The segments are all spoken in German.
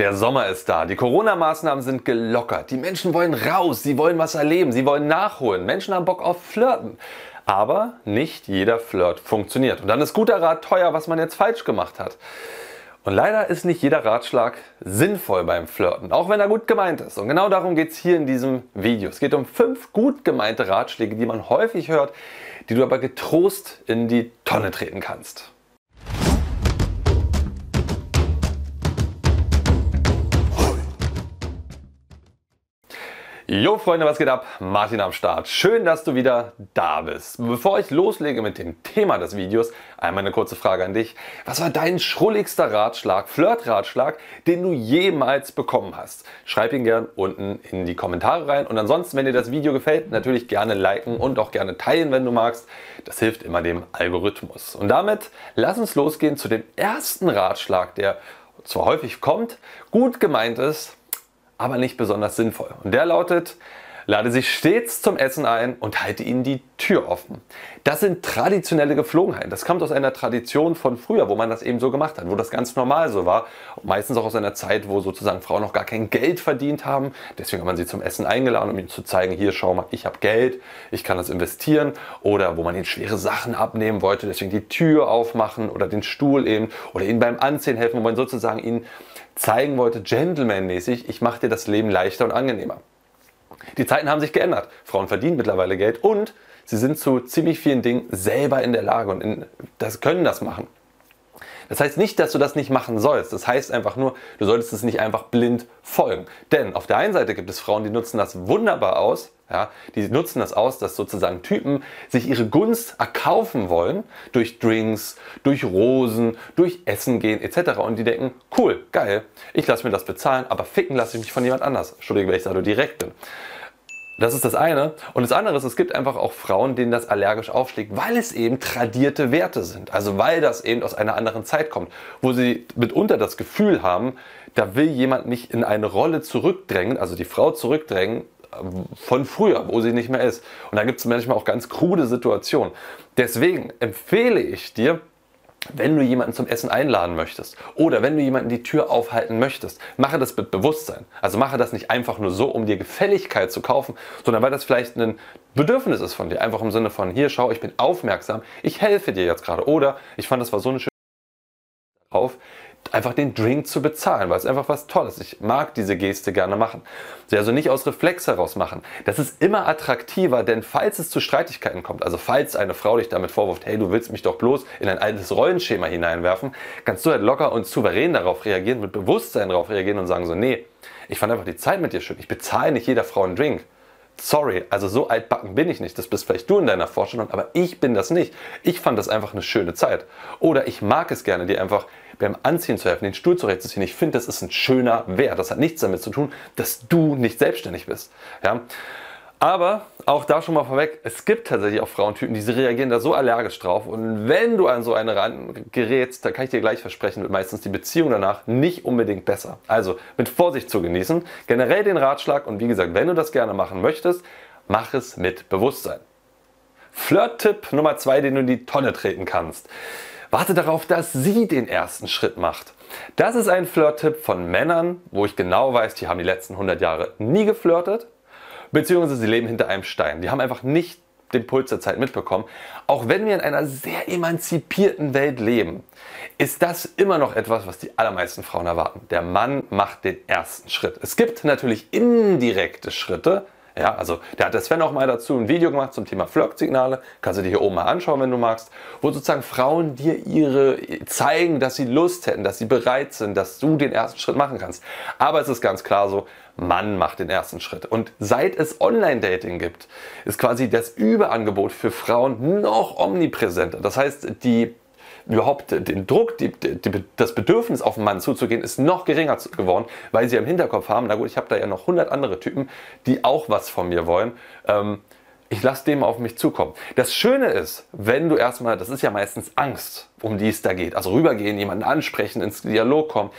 Der Sommer ist da, die Corona-Maßnahmen sind gelockert, die Menschen wollen raus, sie wollen was erleben, sie wollen nachholen, Menschen haben Bock auf Flirten. Aber nicht jeder Flirt funktioniert. Und dann ist guter Rat teuer, was man jetzt falsch gemacht hat. Und leider ist nicht jeder Ratschlag sinnvoll beim Flirten, auch wenn er gut gemeint ist. Und genau darum geht es hier in diesem Video. Es geht um fünf gut gemeinte Ratschläge, die man häufig hört, die du aber getrost in die Tonne treten kannst. Jo Freunde, was geht ab? Martin am Start. Schön, dass du wieder da bist. Bevor ich loslege mit dem Thema des Videos, einmal eine kurze Frage an dich. Was war dein schrulligster Ratschlag, Flirt-Ratschlag, den du jemals bekommen hast? Schreib ihn gern unten in die Kommentare rein. Und ansonsten, wenn dir das Video gefällt, natürlich gerne liken und auch gerne teilen, wenn du magst. Das hilft immer dem Algorithmus. Und damit lass uns losgehen zu dem ersten Ratschlag, der zwar häufig kommt, gut gemeint ist, aber nicht besonders sinnvoll. Und der lautet, lade sich stets zum Essen ein und halte ihnen die Tür offen. Das sind traditionelle Geflogenheiten. Das kommt aus einer Tradition von früher, wo man das eben so gemacht hat, wo das ganz normal so war. Meistens auch aus einer Zeit, wo sozusagen Frauen noch gar kein Geld verdient haben. Deswegen hat man sie zum Essen eingeladen, um ihnen zu zeigen, hier schau mal, ich habe Geld, ich kann das investieren. Oder wo man ihnen schwere Sachen abnehmen wollte, deswegen die Tür aufmachen oder den Stuhl eben oder ihnen beim Anziehen helfen, wo man sozusagen ihnen zeigen wollte, gentlemanmäßig, ich mache dir das Leben leichter und angenehmer. Die Zeiten haben sich geändert. Frauen verdienen mittlerweile Geld und sie sind zu ziemlich vielen Dingen selber in der Lage und in, das können das machen. Das heißt nicht, dass du das nicht machen sollst. Das heißt einfach nur, du solltest es nicht einfach blind folgen. Denn auf der einen Seite gibt es Frauen, die nutzen das wunderbar aus. Ja, die nutzen das aus, dass sozusagen Typen sich ihre Gunst erkaufen wollen durch Drinks, durch Rosen, durch Essen gehen etc. Und die denken, cool, geil, ich lasse mir das bezahlen, aber ficken lasse ich mich von jemand anders. Entschuldige, wenn ich sage direkt bin. Das ist das eine. Und das andere ist, es gibt einfach auch Frauen, denen das allergisch aufschlägt, weil es eben tradierte Werte sind. Also weil das eben aus einer anderen Zeit kommt, wo sie mitunter das Gefühl haben, da will jemand nicht in eine Rolle zurückdrängen, also die Frau zurückdrängen äh, von früher, wo sie nicht mehr ist. Und da gibt es manchmal auch ganz krude Situationen. Deswegen empfehle ich dir, wenn du jemanden zum Essen einladen möchtest oder wenn du jemanden die Tür aufhalten möchtest, mache das mit Bewusstsein. Also mache das nicht einfach nur so, um dir Gefälligkeit zu kaufen, sondern weil das vielleicht ein Bedürfnis ist von dir. Einfach im Sinne von, hier schau, ich bin aufmerksam, ich helfe dir jetzt gerade. Oder ich fand, das war so eine schöne drauf, einfach den Drink zu bezahlen, weil es einfach was Tolles. Ich mag diese Geste gerne machen. Sie also nicht aus Reflex heraus machen. Das ist immer attraktiver, denn falls es zu Streitigkeiten kommt, also falls eine Frau dich damit vorwirft, hey, du willst mich doch bloß in ein altes Rollenschema hineinwerfen, kannst du halt locker und souverän darauf reagieren, mit Bewusstsein darauf reagieren und sagen so, nee, ich fand einfach die Zeit mit dir schön. Ich bezahle nicht jeder Frau einen Drink. Sorry, also so altbacken bin ich nicht. Das bist vielleicht du in deiner Vorstellung, aber ich bin das nicht. Ich fand das einfach eine schöne Zeit. Oder ich mag es gerne, dir einfach beim Anziehen zu helfen, den Stuhl zurechtzuziehen. Ich finde, das ist ein schöner Wert. Das hat nichts damit zu tun, dass du nicht selbstständig bist. Ja? Aber auch da schon mal vorweg, es gibt tatsächlich auch Frauentypen, die reagieren da so allergisch drauf. Und wenn du an so eine ran gerätst, dann kann ich dir gleich versprechen, wird meistens die Beziehung danach nicht unbedingt besser. Also mit Vorsicht zu genießen. Generell den Ratschlag und wie gesagt, wenn du das gerne machen möchtest, mach es mit Bewusstsein. Flirt-Tipp Nummer zwei, den du in die Tonne treten kannst. Warte darauf, dass sie den ersten Schritt macht. Das ist ein Flirt-Tipp von Männern, wo ich genau weiß, die haben die letzten 100 Jahre nie geflirtet, beziehungsweise sie leben hinter einem Stein. Die haben einfach nicht den Puls der Zeit mitbekommen. Auch wenn wir in einer sehr emanzipierten Welt leben, ist das immer noch etwas, was die allermeisten Frauen erwarten. Der Mann macht den ersten Schritt. Es gibt natürlich indirekte Schritte, ja, also da hat der Sven auch mal dazu ein Video gemacht zum Thema Flirtsignale. Kannst du dir hier oben mal anschauen, wenn du magst. Wo sozusagen Frauen dir ihre zeigen, dass sie Lust hätten, dass sie bereit sind, dass du den ersten Schritt machen kannst. Aber es ist ganz klar so, Mann macht den ersten Schritt. Und seit es Online-Dating gibt, ist quasi das Überangebot für Frauen noch omnipräsenter. Das heißt, die überhaupt den Druck, die, die, das Bedürfnis auf einen Mann zuzugehen, ist noch geringer geworden, weil sie im Hinterkopf haben, na gut, ich habe da ja noch 100 andere Typen, die auch was von mir wollen. Ähm, ich lasse dem auf mich zukommen. Das Schöne ist, wenn du erstmal, das ist ja meistens Angst, um die es da geht, also rübergehen, jemanden ansprechen, ins Dialog kommen.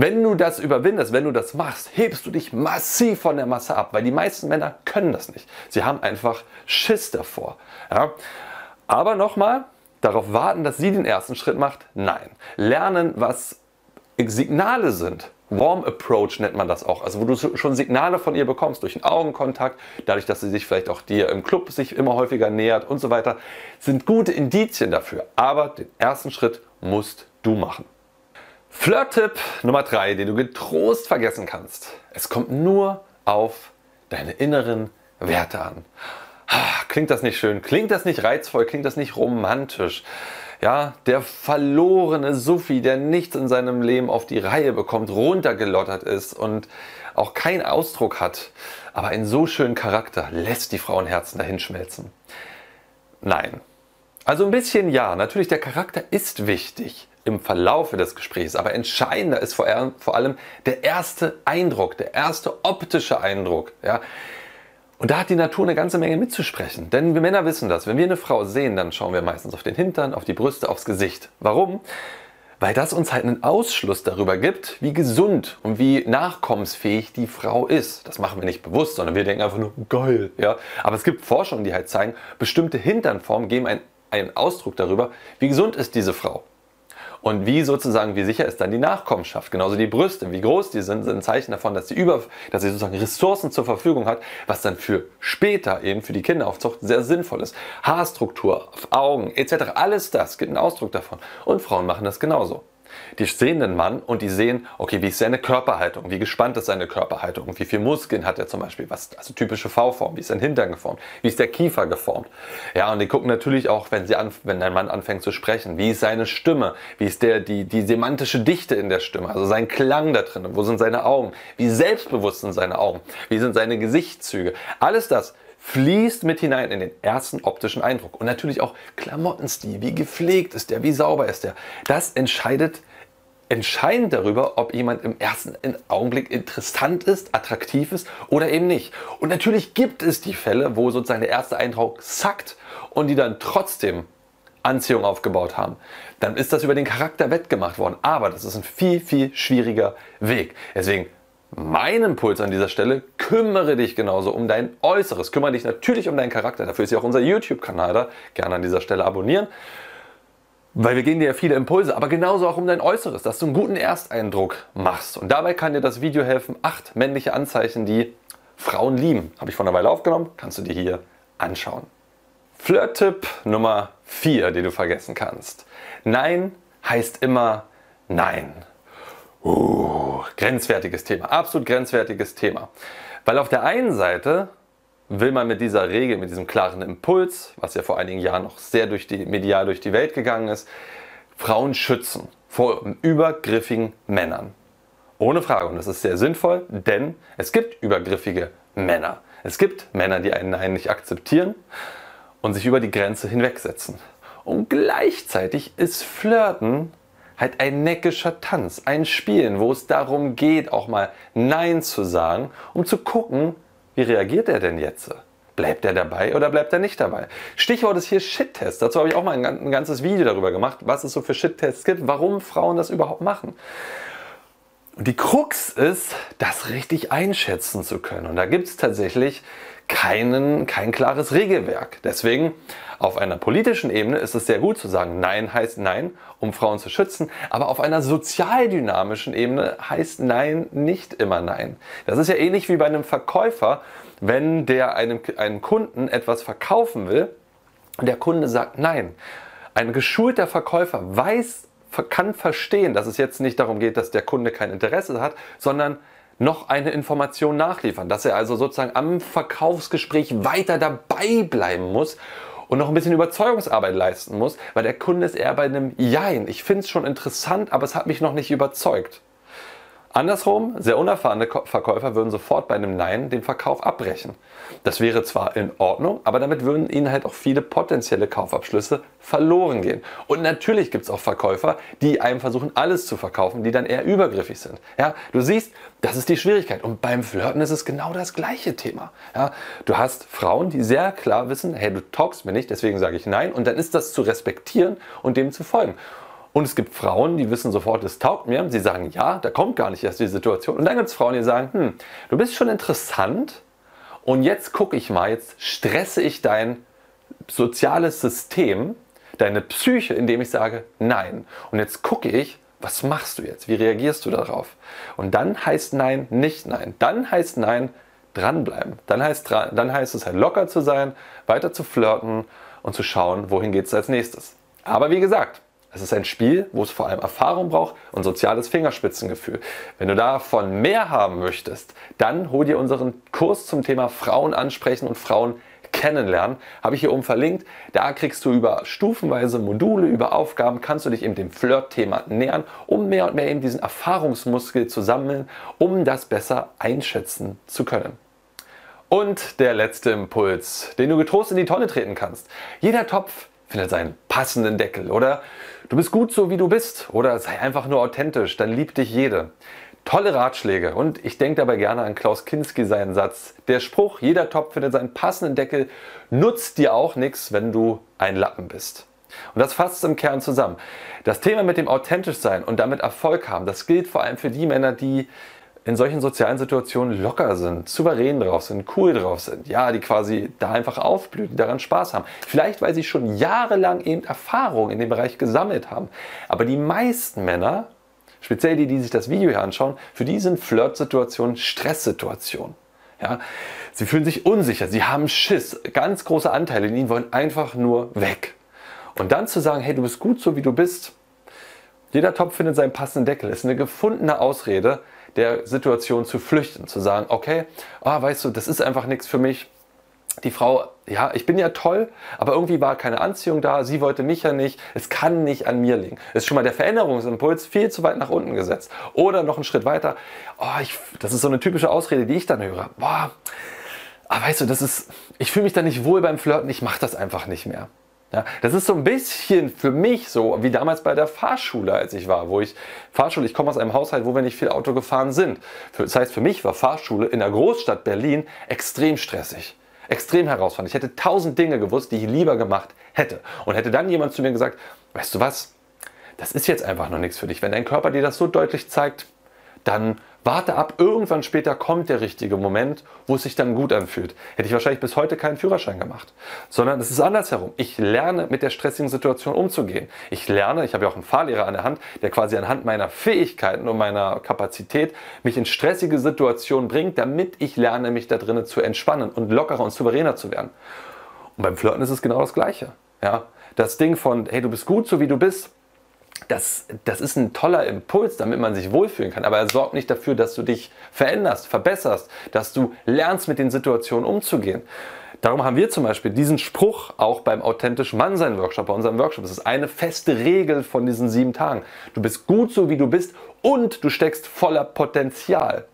Wenn du das überwindest, wenn du das machst, hebst du dich massiv von der Masse ab, weil die meisten Männer können das nicht. Sie haben einfach Schiss davor. Ja? Aber nochmal, Darauf warten, dass sie den ersten Schritt macht? Nein. Lernen, was Signale sind. Warm Approach nennt man das auch, also wo du schon Signale von ihr bekommst durch einen Augenkontakt, dadurch, dass sie sich vielleicht auch dir im Club sich immer häufiger nähert und so weiter, sind gute Indizien dafür. Aber den ersten Schritt musst du machen. Flirt-Tipp Nummer 3, den du getrost vergessen kannst. Es kommt nur auf deine inneren Werte an. Klingt das nicht schön? Klingt das nicht reizvoll? Klingt das nicht romantisch? Ja, der verlorene Sufi, der nichts in seinem Leben auf die Reihe bekommt, runtergelottert ist und auch keinen Ausdruck hat, aber einen so schönen Charakter lässt die Frauenherzen dahinschmelzen. Nein. Also ein bisschen ja, natürlich der Charakter ist wichtig im Verlaufe des Gesprächs, aber entscheidender ist vor allem der erste Eindruck, der erste optische Eindruck. Ja. Und da hat die Natur eine ganze Menge mitzusprechen. Denn wir Männer wissen das. Wenn wir eine Frau sehen, dann schauen wir meistens auf den Hintern, auf die Brüste, aufs Gesicht. Warum? Weil das uns halt einen Ausschluss darüber gibt, wie gesund und wie nachkommensfähig die Frau ist. Das machen wir nicht bewusst, sondern wir denken einfach nur, geil. Ja? Aber es gibt Forschungen, die halt zeigen, bestimmte Hinternformen geben einen, einen Ausdruck darüber, wie gesund ist diese Frau. Und wie sozusagen, wie sicher ist dann die Nachkommenschaft? Genauso die Brüste, wie groß die sind, sind ein Zeichen davon, dass sie über, dass sie sozusagen Ressourcen zur Verfügung hat, was dann für später eben für die Kinderaufzucht sehr sinnvoll ist. Haarstruktur, Augen etc. Alles das gibt einen Ausdruck davon. Und Frauen machen das genauso. Die sehen den Mann und die sehen, okay, wie ist seine Körperhaltung, wie gespannt ist seine Körperhaltung, wie viel Muskeln hat er zum Beispiel, was, also typische V-Form, wie ist sein Hintern geformt, wie ist der Kiefer geformt. Ja, und die gucken natürlich auch, wenn, sie an, wenn ein Mann anfängt zu sprechen, wie ist seine Stimme, wie ist der, die, die semantische Dichte in der Stimme, also sein Klang da drin, wo sind seine Augen, wie selbstbewusst sind seine Augen, wie sind seine Gesichtszüge. Alles das fließt mit hinein in den ersten optischen Eindruck. Und natürlich auch Klamottenstil, wie gepflegt ist der, wie sauber ist der. Das entscheidet entscheidend darüber, ob jemand im ersten Augenblick interessant ist, attraktiv ist oder eben nicht. Und natürlich gibt es die Fälle, wo sozusagen der erste Eindruck sackt und die dann trotzdem Anziehung aufgebaut haben. Dann ist das über den Charakter wettgemacht worden. Aber das ist ein viel, viel schwieriger Weg. Deswegen mein Impuls an dieser Stelle, kümmere dich genauso um dein Äußeres. Kümmere dich natürlich um deinen Charakter. Dafür ist ja auch unser YouTube-Kanal da. Gerne an dieser Stelle abonnieren. Weil wir geben dir ja viele Impulse, aber genauso auch um dein Äußeres, dass du einen guten Ersteindruck machst. Und dabei kann dir das Video helfen. Acht männliche Anzeichen, die Frauen lieben. Habe ich vor einer Weile aufgenommen, kannst du dir hier anschauen. Flirt-Tipp Nummer 4, den du vergessen kannst. Nein heißt immer Nein. Uh, grenzwertiges Thema, absolut grenzwertiges Thema. Weil auf der einen Seite will man mit dieser Regel, mit diesem klaren Impuls, was ja vor einigen Jahren noch sehr durch die, medial durch die Welt gegangen ist, Frauen schützen vor übergriffigen Männern. Ohne Frage. Und das ist sehr sinnvoll, denn es gibt übergriffige Männer. Es gibt Männer, die einen Nein nicht akzeptieren und sich über die Grenze hinwegsetzen. Und gleichzeitig ist Flirten halt ein neckischer Tanz, ein Spielen, wo es darum geht, auch mal Nein zu sagen, um zu gucken, wie reagiert er denn jetzt? Bleibt er dabei oder bleibt er nicht dabei? Stichwort ist hier Shit-Test. Dazu habe ich auch mal ein, ganzes Video darüber gemacht, was es so für Shit-Tests gibt, warum Frauen das überhaupt machen. Und die Krux ist, das richtig einschätzen zu können. Und da gibt es tatsächlich keinen, kein klares Regelwerk. Deswegen auf einer politischen Ebene ist es sehr gut zu sagen, Nein heißt Nein, um Frauen zu schützen. Aber auf einer sozialdynamischen Ebene heißt Nein nicht immer Nein. Das ist ja ähnlich wie bei einem Verkäufer, wenn der einem, einem Kunden etwas verkaufen will und der Kunde sagt Nein. Ein geschulter Verkäufer weiß, kann verstehen, dass es jetzt nicht darum geht, dass der Kunde kein Interesse hat, sondern noch eine Information nachliefern, dass er also sozusagen am Verkaufsgespräch weiter dabei bleiben muss und noch ein bisschen Überzeugungsarbeit leisten muss, weil der Kunde ist eher bei einem Jein. Ich finde es schon interessant, aber es hat mich noch nicht überzeugt. Andersrum, sehr unerfahrene Verkäufer würden sofort bei einem Nein den Verkauf abbrechen. Das wäre zwar in Ordnung, aber damit würden ihnen halt auch viele potenzielle Kaufabschlüsse verloren gehen. Und natürlich gibt es auch Verkäufer, die einem versuchen, alles zu verkaufen, die dann eher übergriffig sind. Ja, du siehst, das ist die Schwierigkeit. Und beim Flirten ist es genau das gleiche Thema. Ja, du hast Frauen, die sehr klar wissen, hey, du talkst mir nicht, deswegen sage ich Nein. Und dann ist das zu respektieren und dem zu folgen. Und es gibt Frauen, die wissen sofort, es taugt mir. Sie sagen, ja, da kommt gar nicht erst die Situation. Und dann gibt es Frauen, die sagen, hm, du bist schon interessant und jetzt gucke ich mal, jetzt stresse ich dein soziales System, deine Psyche, indem ich sage, nein. Und jetzt gucke ich, Was machst du jetzt? Wie reagierst du darauf? Und dann heißt Nein nicht Nein. Dann heißt Nein dranbleiben. Dann heißt, dann heißt es halt locker zu sein, weiter zu flirten und zu schauen, wohin geht es als nächstes. Aber wie gesagt, es ist ein Spiel, wo es vor allem Erfahrung braucht und soziales Fingerspitzengefühl. Wenn du davon mehr haben möchtest, dann hol dir unseren Kurs zum Thema Frauen ansprechen und Frauen kennenlernen, habe ich hier oben verlinkt. Da kriegst du über stufenweise Module, über Aufgaben, kannst du dich eben dem Flirt-Thema nähern, um mehr und mehr eben diesen Erfahrungsmuskel zu sammeln, um das besser einschätzen zu können. Und der letzte Impuls, den du getrost in die Tonne treten kannst. Jeder Topf findet seinen passenden Deckel oder du bist gut so wie du bist oder sei einfach nur authentisch, dann liebt dich jede. Tolle Ratschläge und ich denke dabei gerne an Klaus Kinski seinen Satz. Der Spruch, jeder Topf findet seinen passenden Deckel, nutzt dir auch nichts, wenn du ein Lappen bist. Und das fasst es im Kern zusammen. Das Thema mit dem authentisch sein und damit Erfolg haben, das gilt vor allem für die Männer, die in solchen sozialen Situationen locker sind, souverän drauf sind, cool drauf sind, ja, die quasi da einfach aufblühen, die daran Spaß haben. Vielleicht, weil sie schon jahrelang eben Erfahrung in dem Bereich gesammelt haben. Aber die meisten Männer speziell die, die sich das Video hier anschauen, für die sind Flirtsituationen Stresssituationen. Ja, sie fühlen sich unsicher, sie haben Schiss, ganz große Anteile in ihnen wollen einfach nur weg. Und dann zu sagen, hey, du bist gut so wie du bist, jeder Topf findet seinen passenden Deckel, ist eine gefundene Ausrede, der Situation zu flüchten, zu sagen, okay, oh, weißt du, das ist einfach nichts für mich, die Frau, ja, ich bin ja toll, aber irgendwie war keine Anziehung da, sie wollte mich ja nicht, es kann nicht an mir liegen. Ist schon mal der Veränderungsimpuls viel zu weit nach unten gesetzt. Oder noch einen Schritt weiter, oh, ich, das ist so eine typische Ausrede, die ich dann höre. Boah, aber weißt du, das ist, ich fühle mich da nicht wohl beim Flirten, ich mache das einfach nicht mehr. Ja, das ist so ein bisschen für mich so wie damals bei der Fahrschule, als ich war, wo ich Fahrschule, ich komme aus einem Haushalt, wo wir nicht viel Auto gefahren sind. Das heißt, für mich war Fahrschule in der Großstadt Berlin extrem stressig extrem herausfordernd. Ich hätte tausend Dinge gewusst, die ich lieber gemacht hätte. Und hätte dann jemand zu mir gesagt, weißt du was, das ist jetzt einfach noch nichts für dich. Wenn dein Körper dir das so deutlich zeigt, dann warte ab, irgendwann später kommt der richtige Moment, wo es sich dann gut anfühlt. Hätte ich wahrscheinlich bis heute keinen Führerschein gemacht. Sondern es ist andersherum. Ich lerne mit der stressigen Situation umzugehen. Ich lerne, ich habe ja auch einen Fahrlehrer an der Hand, der quasi anhand meiner Fähigkeiten und meiner Kapazität mich in stressige Situationen bringt, damit ich lerne, mich da drinnen zu entspannen und lockerer und souveräner zu werden. Und beim Flirten ist es genau das Gleiche. Ja? Das Ding von, hey, du bist gut, so wie du bist, das, das ist ein toller Impuls, damit man sich wohlfühlen kann. Aber er sorgt nicht dafür, dass du dich veränderst, verbesserst, dass du lernst, mit den Situationen umzugehen. Darum haben wir zum Beispiel diesen Spruch auch beim authentisch Mannsein Workshop, bei unserem Workshop. Das ist eine feste Regel von diesen sieben Tagen. Du bist gut so, wie du bist und du steckst voller Potenzial.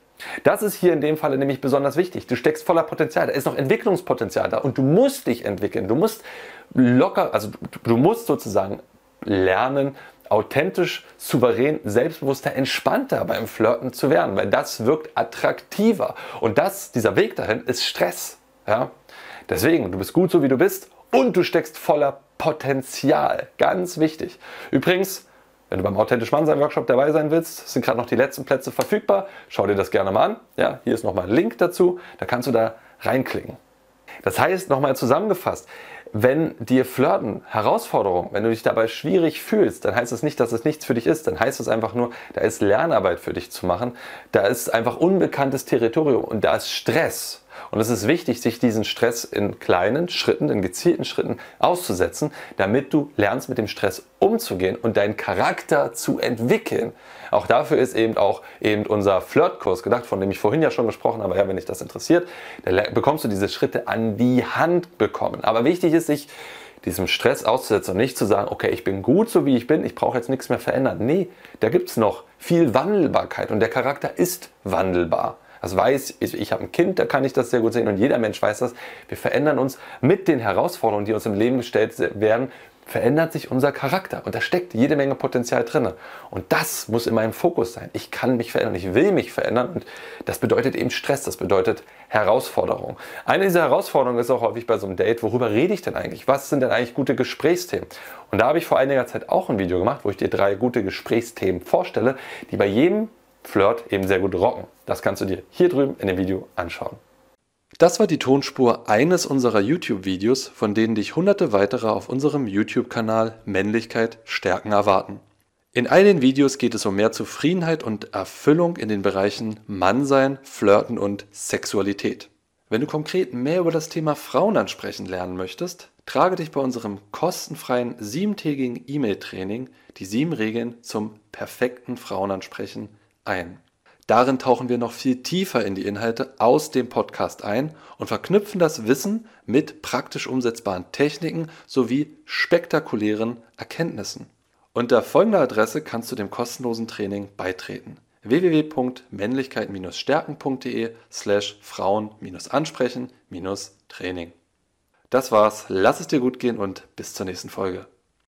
Das ist hier in dem Fall nämlich besonders wichtig. Du steckst voller Potenzial. Da ist noch Entwicklungspotenzial da und du musst dich entwickeln. Du musst locker, also du musst sozusagen lernen, authentisch, souverän, selbstbewusster, entspannter beim Flirten zu werden, weil das wirkt attraktiver. Und das, dieser Weg dahin ist Stress. Ja? Deswegen, du bist gut so wie du bist und du steckst voller Potenzial. Ganz wichtig. Übrigens, wenn du beim Authentisch Mann sein Workshop dabei sein willst, sind gerade noch die letzten Plätze verfügbar. Schau dir das gerne mal an. Ja, hier ist nochmal ein Link dazu. Da kannst du da reinklicken. Das heißt, nochmal zusammengefasst, wenn dir Flirten Herausforderung, wenn du dich dabei schwierig fühlst, dann heißt das nicht, dass es nichts für dich ist. Dann heißt es einfach nur, da ist Lernarbeit für dich zu machen. Da ist einfach unbekanntes Territorium und da ist Stress. Und es ist wichtig, sich diesen Stress in kleinen Schritten, in gezielten Schritten auszusetzen, damit du lernst, mit dem Stress umzugehen und deinen Charakter zu entwickeln. Auch dafür ist eben auch eben unser Flirtkurs gedacht, von dem ich vorhin ja schon gesprochen habe. Ja, wenn dich das interessiert, dann bekommst du diese Schritte an die Hand bekommen. Aber wichtig ist, sich diesem Stress auszusetzen und nicht zu sagen, okay, ich bin gut so wie ich bin, ich brauche jetzt nichts mehr verändern. Nee, da gibt es noch viel Wandelbarkeit und der Charakter ist wandelbar. Das weiß ich, ich habe ein Kind, da kann ich das sehr gut sehen und jeder Mensch weiß das. Wir verändern uns mit den Herausforderungen, die uns im Leben gestellt werden, verändert sich unser Charakter und da steckt jede Menge Potenzial drin. Und das muss in meinem Fokus sein. Ich kann mich verändern, ich will mich verändern und das bedeutet eben Stress, das bedeutet Herausforderung. Eine dieser Herausforderungen ist auch häufig bei so einem Date, worüber rede ich denn eigentlich? Was sind denn eigentlich gute Gesprächsthemen? Und da habe ich vor einiger Zeit auch ein Video gemacht, wo ich dir drei gute Gesprächsthemen vorstelle, die bei jedem Flirt eben sehr gut rocken. Das kannst du dir hier drüben in dem Video anschauen. Das war die Tonspur eines unserer YouTube-Videos, von denen dich hunderte weitere auf unserem YouTube-Kanal Männlichkeit stärken erwarten. In all den Videos geht es um mehr Zufriedenheit und Erfüllung in den Bereichen Mannsein, Flirten und Sexualität. Wenn du konkret mehr über das Thema Frauen ansprechen lernen möchtest, trage dich bei unserem kostenfreien siebentägigen E-Mail-Training die sieben Regeln zum perfekten Frauenansprechen ein. Darin tauchen wir noch viel tiefer in die Inhalte aus dem Podcast ein und verknüpfen das Wissen mit praktisch umsetzbaren Techniken sowie spektakulären Erkenntnissen. Unter folgender Adresse kannst du dem kostenlosen Training beitreten www.männlichkeit-stärken.de slash Frauen-ansprechen-training. Das war's, lass es dir gut gehen und bis zur nächsten Folge.